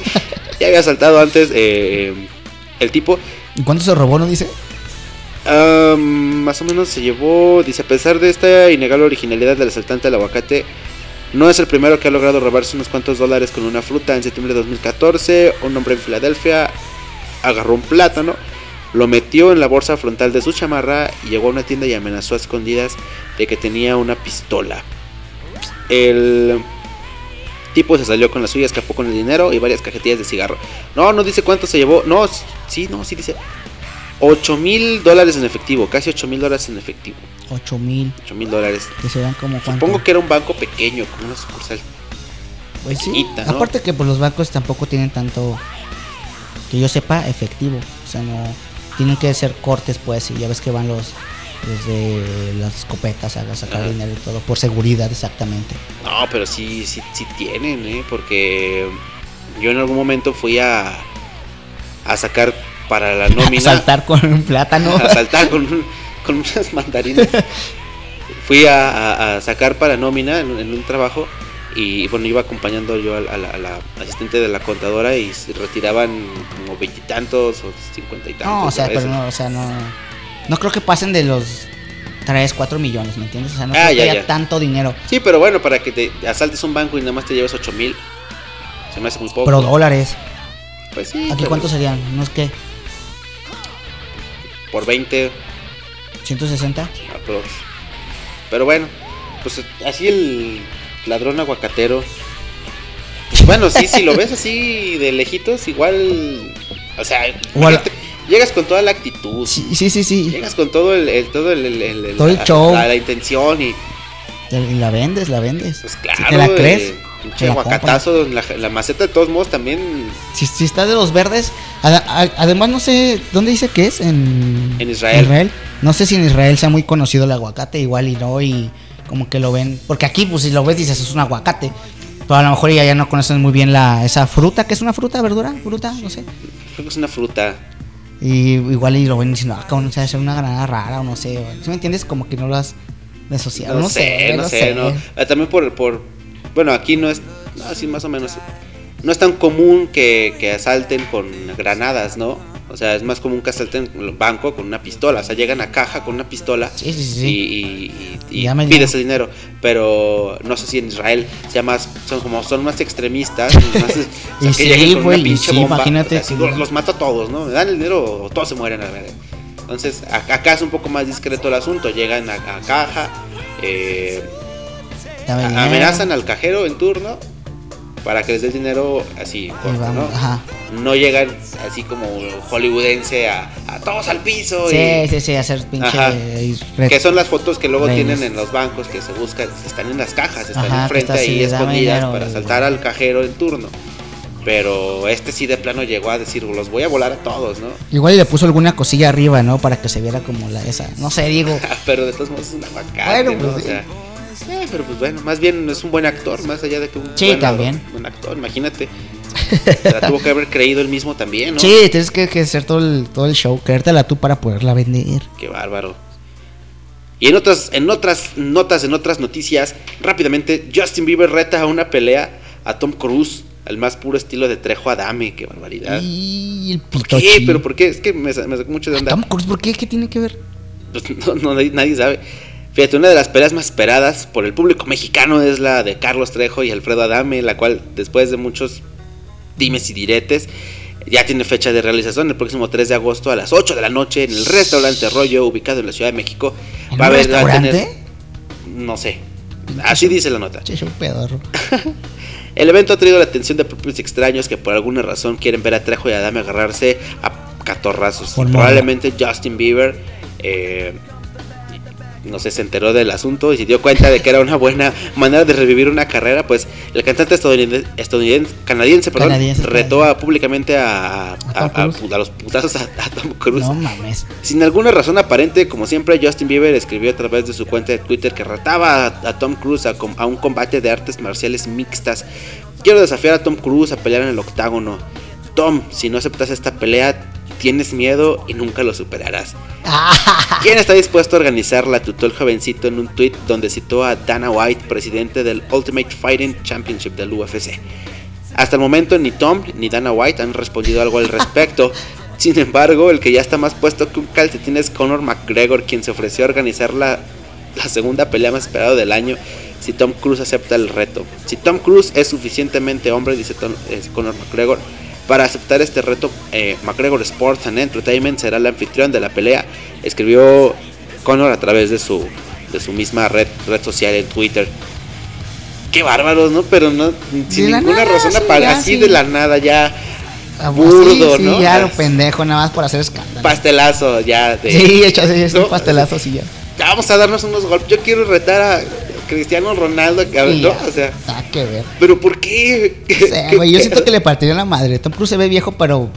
ya había asaltado antes eh, el tipo. ¿Y cuánto se robó, no dice? Ah, más o menos se llevó, dice, a pesar de esta innegable originalidad del asaltante del aguacate, no es el primero que ha logrado robarse unos cuantos dólares con una fruta. En septiembre de 2014, un hombre en Filadelfia agarró un plátano, lo metió en la bolsa frontal de su chamarra y llegó a una tienda y amenazó a escondidas de que tenía una pistola. El tipo se salió con la suya, escapó con el dinero y varias cajetillas de cigarro. No, no dice cuánto se llevó. No, sí, no, sí dice 8 mil dólares en efectivo, casi 8 mil dólares en efectivo. 8 mil. 8 mil dólares. Que serán como cuánto. Supongo que era un banco pequeño, como una sucursal. Pues sí. Aparte que pues los bancos tampoco tienen tanto. Que yo sepa, efectivo. O sea, no. Tienen que ser cortes, pues. Y ya ves que van los. Los de las escopetas a sacar dinero y todo. Por seguridad, exactamente. No, pero sí, sí, sí tienen, ¿eh? Porque yo en algún momento fui a, a sacar para la nómina. Saltar con un plátano. a saltar con, con unas mandarinas. Fui a, a- a sacar para nómina en, en un trabajo y bueno, iba acompañando yo a, a la, asistente de la contadora y se retiraban como veintitantos o cincuenta y tantos. No, o sea, pero no, o sea, no. No creo que pasen de los 3, 4 millones, ¿me entiendes? O sea, no Ah, ya, que ya. tanto dinero. Sí, pero bueno, para que te asaltes un banco y nada más te lleves ocho mil, se me hace muy poco. Pero dólares. Pues sí, ¿Aquí cuántos serían? ¿Unos qué? Por 20 ¿160? aprox. Pero bueno, pues así el ladrón aguacatero. Pues bueno, sí, si lo ves así de lejitos, igual. O sea, Igual- llegas con toda la actitud. Sí, sí, sí. sí. Llegas con todo el, el- todo el, el- el- Todo el la, show. La, la intención y Y la vendes, la vendes. pues Si claro. te la eh, crees, pinche aguacatazo, la, la maceta de todos modos también Si, si está de los verdes, a- además no sé, ¿dónde dice que es? En, En Israel. No sé si en Israel sea muy conocido el aguacate, igual y no, y como que lo ven. Porque aquí, pues si lo ves, dices, es un aguacate. Pero a lo mejor ya, ya no conocen muy bien la, esa fruta, que es una fruta, verdura, fruta, no sé. creo que es una fruta. Y igual y lo ven diciendo, ah, cabrón, es una granada rara o no sé. ¿Sí me entiendes? Como que no lo has asociado. No, sé, no sé, no. Eh, También por, por. Bueno, aquí no es. Así más o menos. No es tan común que, que asalten con granadas, ¿no? O sea, es más común que asalten el banco con una pistola. O sea, llegan a caja con una pistola Sí, sí, sí. y, y- y- y pides el dinero. Pero no sé si en Israel sea más. Son como son más extremistas. más- o sea, que una pinche bomba, imagínate o sea, que- los, los mato a todos, ¿no? Me dan el dinero o todos se mueren a la verga. Entonces, acá es un poco más discreto el asunto. Llegan a, a caja. Eh. Amenazan al cajero en turno para que les dé el dinero así corto, ¿no? Ajá. No llegan así como hollywoodense a, a todos al piso Sí, y sí, sí, hacer pinche. Red- que son las fotos que luego tienen en los bancos que se buscan, están en las cajas, están Ajá, enfrente ahí escondidas dinero, para saltar al cajero en turno. Pero este sí de plano llegó a decir, los voy a volar a todos, ¿no? Igual y le puso alguna cosilla arriba, ¿no? Para que se viera como la esa. No sé, digo. pero de todos modos es un aguacate, Bueno, ¿no? pues O sea, eh, pero pues bueno, más bien es un buen actor, más allá de que un Sí, buen, también. buen actor, imagínate. La tuvo que haber creído él mismo también, ¿no? Sí, tienes que, que hacer todo el, todo el show, creértela tú para poderla vender. Qué bárbaro. Y en otras, en otras notas, en otras noticias, rápidamente, Justin Bieber reta a una pelea a Tom Cruise, al más puro estilo de Trejo Adame, qué barbaridad. Y el ¿Por pito qué? ¿Pero por qué? Es que me, me sacó mucho de onda. Tom Cruise, ¿por qué? ¿Qué tiene que ver? Pues no, no, nadie, nadie sabe. Fíjate, una de las peleas más esperadas por el público mexicano es la de Carlos Trejo y Alfredo Adame, la cual después de muchos dimes y diretes ya tiene fecha de realización el próximo 3 de agosto a las 8 de la noche en el restaurante Rollo ubicado en la Ciudad de México. ¿En Va a un haber, va a tener- restaurante? no sé. Así dice la nota. Che, show pedorro. El evento ha traído la atención de propios extraños que por alguna razón quieren ver a Trejo y Adame agarrarse a catorrazos. Por probablemente Justin Bieber, eh, no sé, se enteró del asunto y se dio cuenta de que era una buena manera de revivir una carrera. Pues el cantante estadounidense, estadounidense canadiense, perdón, Canadiense, retó a- públicamente a, a- los putazos a, Tom Cruise. No mames. Sin alguna razón aparente, como siempre, Justin Bieber escribió a través de su cuenta de Twitter que retaba a, Tom Cruise a, a un combate de artes marciales mixtas. Quiero desafiar a Tom Cruise a pelear en el octágono. Tom, si no aceptas esta pelea, tienes miedo y nunca lo superarás. ¿Quién está dispuesto a organizarla? Tutó el jovencito en un tweet donde citó a Dana White, presidente del Ultimate Fighting Championship del UFC. Hasta el momento ni Tom ni Dana White han respondido algo al respecto. Sin embargo, el que ya está más puesto que un calcetín es Conor McGregor, quien se ofreció a organizar la, la segunda pelea más esperada del año si Tom Cruise acepta el reto. Si Tom Cruise es suficientemente hombre, dice Tom- Conor McGregor, para aceptar este reto, eh, McGregor Sports and Entertainment será el anfitrión de la pelea, escribió Conor a través de su, de su misma red, red social en Twitter. Qué bárbaros, ¿no? Pero no, sin ninguna nada, razón sí, ya, así sí. de la nada, ya Ah, Burdo, sí, ¿no? Sí, ya lo pendejo, nada más por hacer escándalo. pastelazo, ya de... Sí, hecho, sí, es ¿no? un pastelazo ya. Ya vamos a darnos unos golpes. Yo quiero retar a Cristiano Ronaldo, cabrón, Sí, ¿no? O sea, Nada que ver. pero ¿por qué? O sea, güey, yo siento que le partiría la madre. Tom Cruise se ve viejo, pero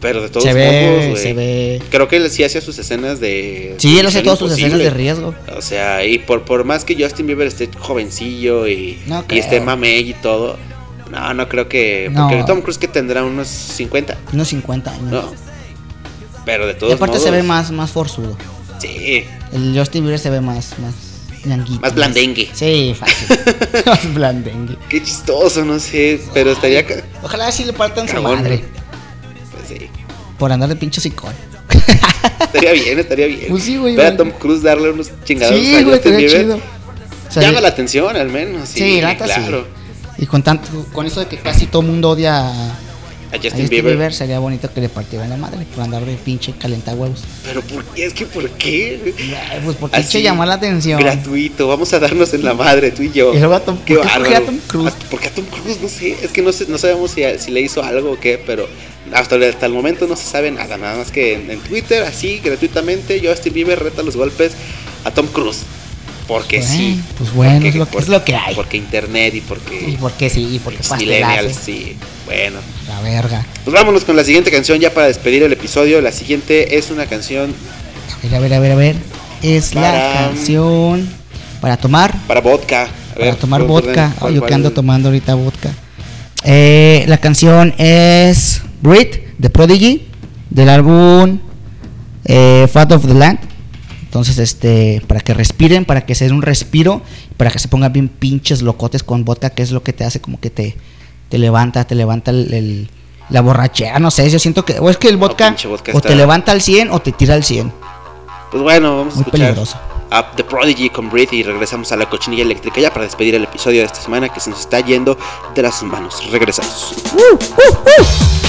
Pero de todos se ve, modos, se ve. Creo que él sí hacía sus escenas de. Sí, él hace todas sus escenas de riesgo. O sea, y por, por más que Justin Bieber esté jovencillo y, No y esté mamey y todo, no, no creo que. No. Porque Tom Cruise que tendrá unos 50, Unos 50 años. ¿no? Pero de y todos aparte modos. se ve más, más forzudo. Sí, El Justin Bieber se ve más, más Más blandengue. Sí, fácil. más blandengue. qué chistoso, no sé. Pero estaría. ca- Ojalá sí le partan su madre. Pues sí. Por andar de pincho sicón. Estaría bien, estaría bien. Pues sí, güey, Ver a. Tom Cruise darle unos chingados Sí, a Justin estaría Bieber. chido. O sea, Llama la atención, al menos. Sí, Sí, claro. Y con tanto, con eso de que casi todo mundo odia a, a A Justin, Justin Bieber. Bieber. sería bonito que le partieran la madre por andar de pinche calentahuevos. Pero ¿por qué? Es que ¿por qué? Ay, Pues porque Así, pinche llamó la atención. Gratuito, vamos a darnos en la madre, tú y yo. Y luego a Tom- qué ¿por qué a. Tom Cruise? A- ¿Por qué a Tom Cruise? No sé, es que no, sé, no sabemos si, si le hizo algo o qué, pero hasta, el- hasta el momento no se sabe nada, nada más que en, en Twitter, así, gratuitamente, Justin Bieber reta los golpes a Tom Cruise. Porque Bueno, sí. pues bueno, Porque- es lo que- es lo que hay. Porque internet y porque... Y porque sí, y porque millennials, sí. Bueno, La verga. pues vámonos con la siguiente canción ya para despedir el episodio. La siguiente es una canción A ver, a ver, a ver, a ver. Es la canción para tomar. para vodka. A Para ver, tomar ¿cuál- vodka. Ay, yo cuál- que ando tomando ahorita vodka. Eh, la canción es Breathe de Prodigy del álbum eh, Fat of the Land. Entonces, este, para que respiren, para que se den un respiro, para que se pongan bien pinches locotes con vodka, que es lo que te hace como que te, te levanta, te levanta el, el- la borrachera, no sé, yo siento que, o es que el vodka, pinche vodka o está- te levanta al 100 o te tira al 100. Pues bueno, vamos a Muy escuchar peligroso. a The Prodigy con Breathe y regresamos a la cochinilla eléctrica ya para despedir el episodio de esta semana que se nos está yendo de las manos. Regresamos. Breathe with me.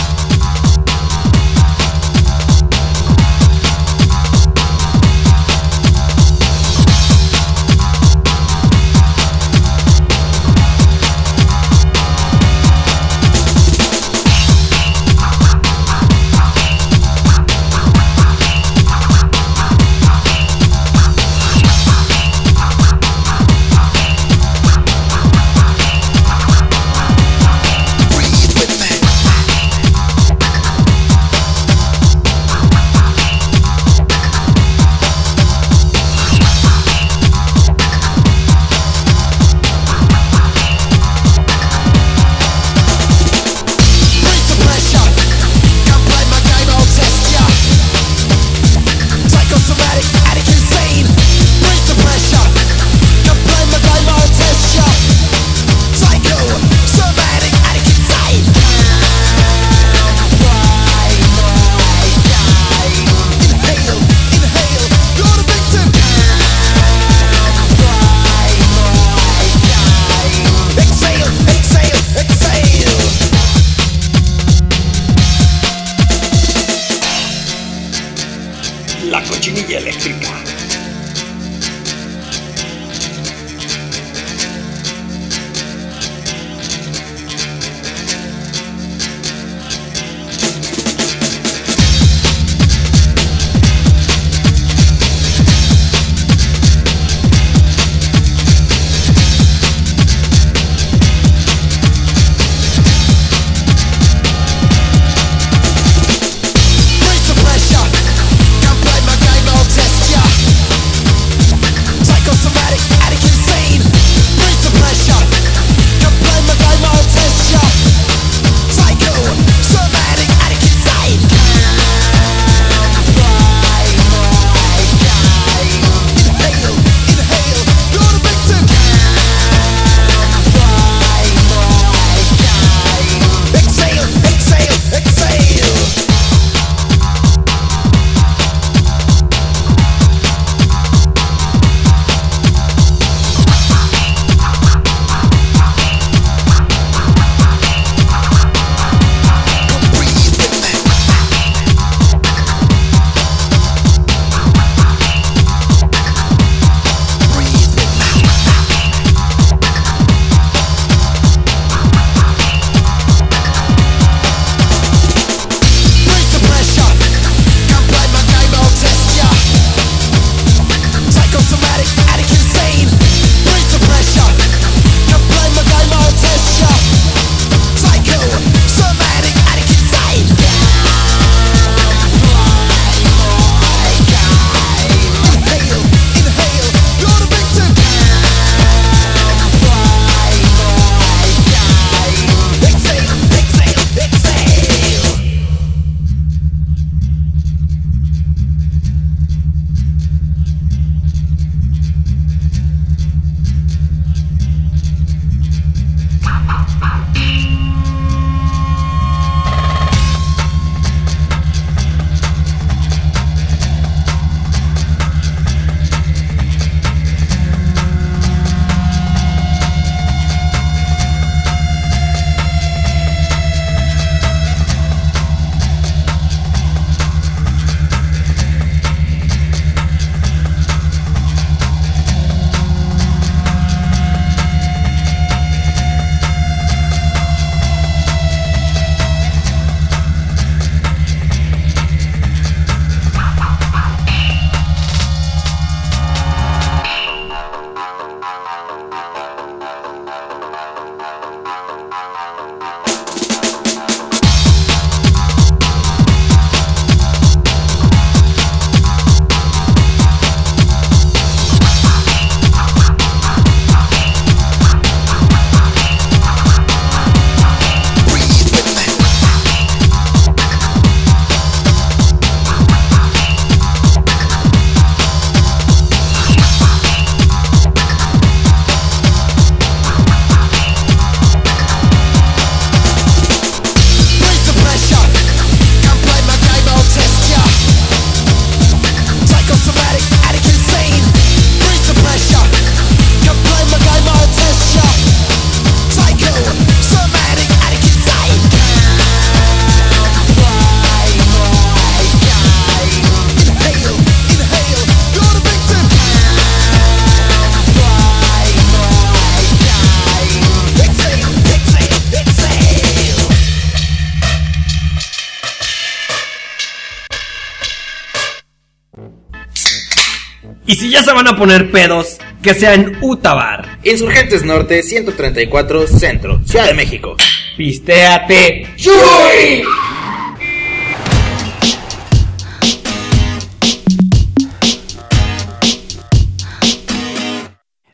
Y si ya se van a poner pedos, que sea en Utabar. Insurgentes Norte 134 Centro, Ciudad de México. Pistéate.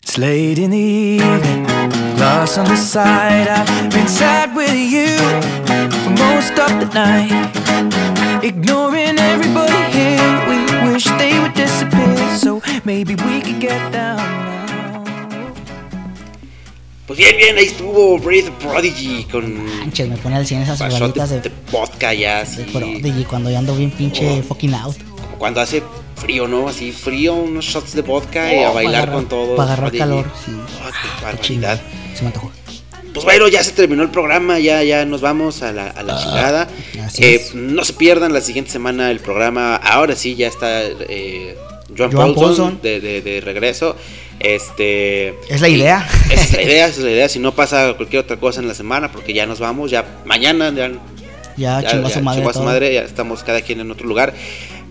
It's late in the evening, glass on the side. I've been sad with you for most of the night. Ignoring everybody here, we wish they would disappear. So maybe we could get down now. Pues bien, bien, ahí estuvo Breathe Prodigy con Manches, me pone al 100 esas pasón de, de, de vodka ya, así. de Prodigy cuando ya ando bien pinche Oh. fucking out. Como cuando hace frío, ¿no? Así frío, unos shots de vodka y a Oh, bailar con todo. Para agarrar Prodigy. calor, sí. Oh, qué barbaridad. Se me antojó. Pues bueno, ya se terminó el programa, ya, ya nos vamos a la, a la chingada. Ah, así Eh, es. no se pierdan la siguiente semana el programa. Ahora sí, ya está eh, Joan, Joan Paulson, Paulson. De, de- de regreso. Este. Es la idea. Esa es la idea, esa es la idea. Si no pasa cualquier otra cosa en la semana, porque ya nos vamos, ya mañana, ya Ya, ya, chingó a ya su madre. chingó su madre, ya estamos cada quien en otro lugar.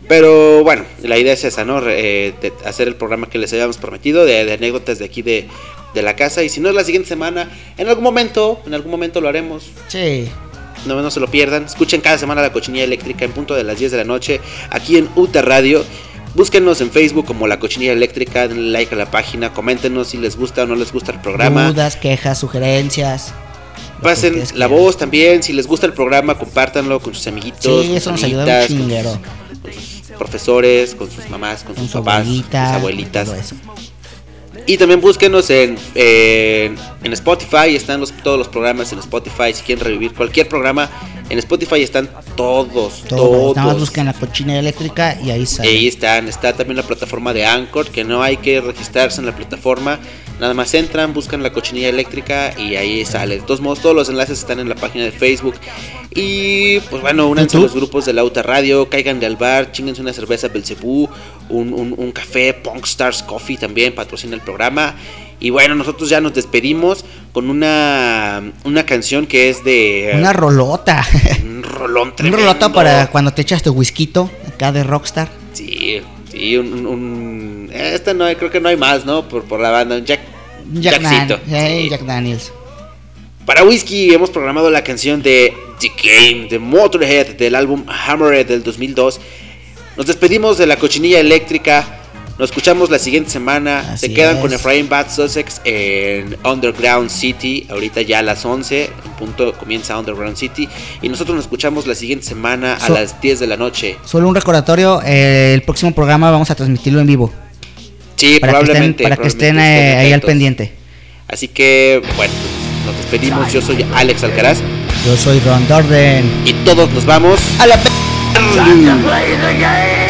Pero bueno, la idea es esa, ¿no? Eh, de hacer el programa que les habíamos prometido, de, de anécdotas de aquí de, de la casa. Y si no es la siguiente semana, en algún momento, en algún momento lo haremos. Sí. No, no se lo pierdan. Escuchen cada semana la cochinilla eléctrica en punto de las 10 de la noche, aquí en UTA Radio. Búsquenos en Facebook como La Cochinilla Eléctrica, denle like a la página, coméntenos si les gusta o no les gusta el programa. Dudas, quejas, sugerencias. Pasen la voz también, si les gusta el programa, compártanlo con sus amiguitos, Sí, con eso sus nos ayuda un con sus- con sus profesores, con sus mamás, con, Con sus su papás, abuelita. sus abuelitas. todo eso. Y también búsquenos en, en, en Spotify, están los, todos los programas en Spotify. Si quieren revivir cualquier programa, en Spotify están todos, Todos. todos. Nada más busquen la cochina eléctrica y ahí sale. Ahí están, está también la plataforma de Anchor, que no hay que registrarse en la plataforma, nada más entran, buscan la cochinilla eléctrica y ahí sale. De todos modos, todos los enlaces están en la página de Facebook. Y pues bueno, únanse a los grupos de la Auta Radio, caigan del bar, chinguense una cerveza Belcebú, un, un, un café, Punk Stars Coffee también patrocina el programa. Y bueno, nosotros ya nos despedimos con una, una canción que es de Una rolota. un rolón Un tremendo. rolota para cuando te echas tu whisky acá de Rockstar. Sí, sí, un, un- Esta no hay, creo que no hay más, ¿no? Por, por la banda, un Jack, Jack, Jackcito. Dan- sí. Jack Daniels. Para Whisky hemos programado la canción de The Game, de Motorhead, del álbum Hammerhead del 2002. Nos despedimos de la cochinilla eléctrica. Nos escuchamos la siguiente semana. Así Se quedan es. con Efraín Bad Sussex en Underground City. Ahorita ya a las 11. En punto comienza Underground City. Y nosotros nos escuchamos la siguiente semana a So- las 10 de la noche. Solo un recordatorio, eh, el próximo programa vamos a transmitirlo en vivo. Sí, Para que estén, probablemente. para que estén eh, ahí al pendiente. Así que, bueno, nos despedimos. Yo soy Alex Alcaraz Yo soy Ron Dorden. y todos nos vamos A la game.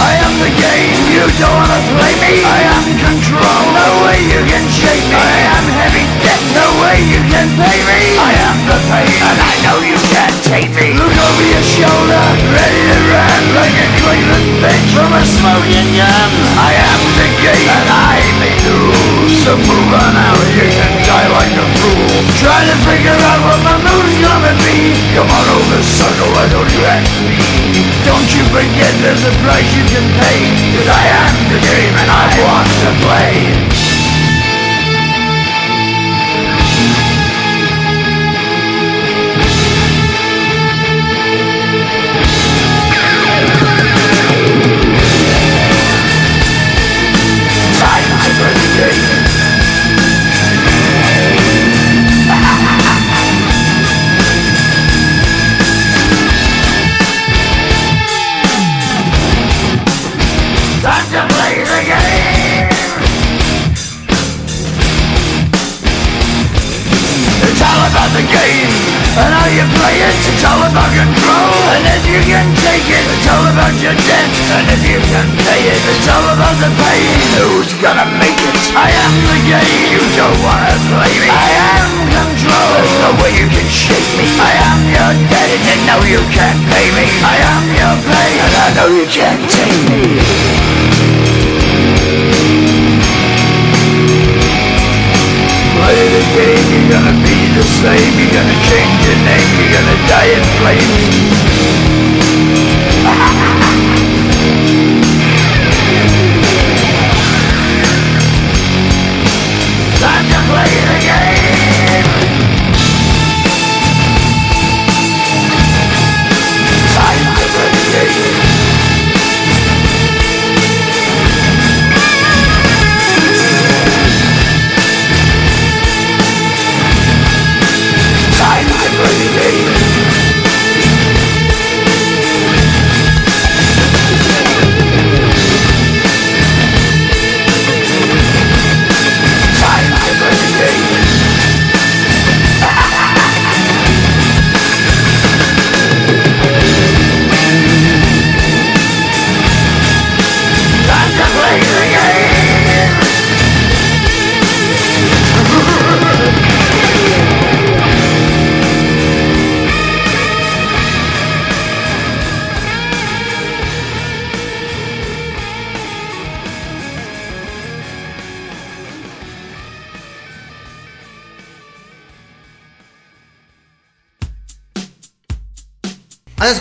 I am the game. You don't wanna play me. I am control. No way you can shake me. I am heavy debt. No way you can pay me. I am the pain, and I know you can't take me. Look over your shoulder, ready to run like a Cleveland bitch from a smoking gun. I am the game, and I may lose. So move on out, you can die like a fool. Trying to figure out what my mood's gonna be. Come on over, sucker, why don't you ask me? Don't you forget there's a price you can pay. Cause I am the game, and I want to play. You play it. It's all about control. And if you can take it, it's all about your debt. And if you can pay it, it's all about the pain. Who's gonna make it? I am the game. You don't wanna play me. I am control. There's no way you can shake me. I am your debt, and know you can't pay me. I am your pain, and I know you can't take me. Play the game, you're gonna be the same. You're gonna change your name. You're gonna die in flames.